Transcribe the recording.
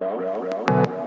Row, row, row.